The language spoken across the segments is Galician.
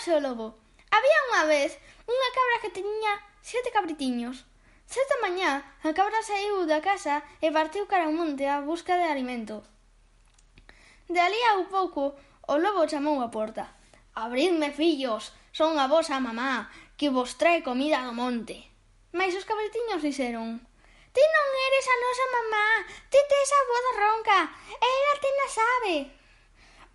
seu lobo. Había unha vez unha cabra que tiña sete cabritiños. Certa mañá, a cabra saiu da casa e partiu cara ao monte á busca de alimento. De ali a pouco, o lobo chamou a porta. Abridme, fillos, son a vosa mamá, que vos trae comida do monte. Mais os cabritiños dixeron, Ti non eres a nosa mamá, ti tes a voz ronca, ela te na sabe.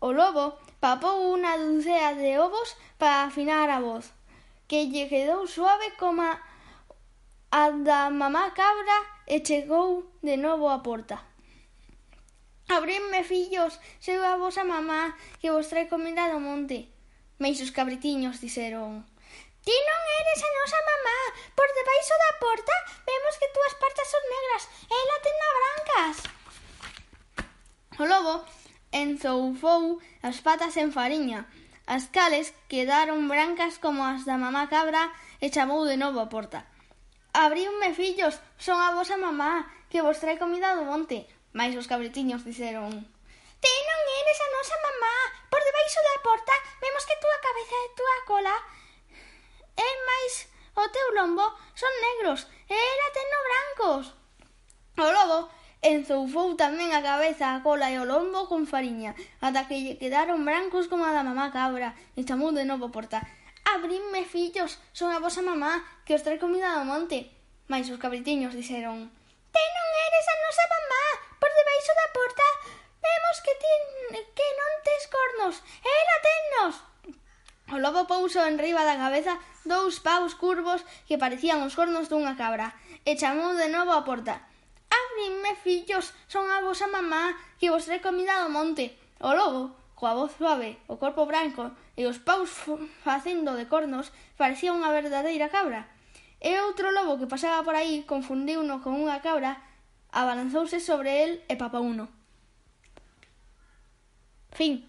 O lobo papou unha ducea de ovos para afinar a voz, que lle quedou suave coma a da mamá cabra e chegou de novo á porta. Abridme, fillos, seu a vosa mamá que vos trae comida do monte. Meixos cabritiños dixeron. Ti non eres a nosa mamá. Por debaixo da porta vemos que túas partas son negras e ela ten na brancas. O lobo enzoufou as patas en fariña, as cales quedaron brancas como as da mamá cabra e chamou de novo a porta. Abríunme, fillos, son a vosa mamá, que vos trae comida do monte. Mais os cabretiños dixeron... Ti non eres a nosa mamá, por debaixo da porta vemos que túa cabeza e túa cola e máis o teu lombo son negros e era teno brancos. O lobo Enzoufou tamén a cabeza, a cola e o lombo con fariña, ata que lle quedaron brancos como a da mamá cabra, e chamou de novo porta. Abridme, fillos, son a vosa mamá, que os trae comida do monte. Mais os cabritiños dixeron, Te non eres a nosa mamá, por debaixo da porta, vemos que, ti, que non tes cornos, ela tennos. O lobo pouso en riba da cabeza dous paus curvos que parecían os cornos dunha cabra, e chamou de novo a porta me fillos, son a vosa mamá que vos recomida do monte. O lobo, coa voz suave, o corpo branco e os paus facendo de cornos, parecía unha verdadeira cabra. E outro lobo que pasaba por aí confundiuno con unha cabra, abalanzouse sobre el e papauno. Fin.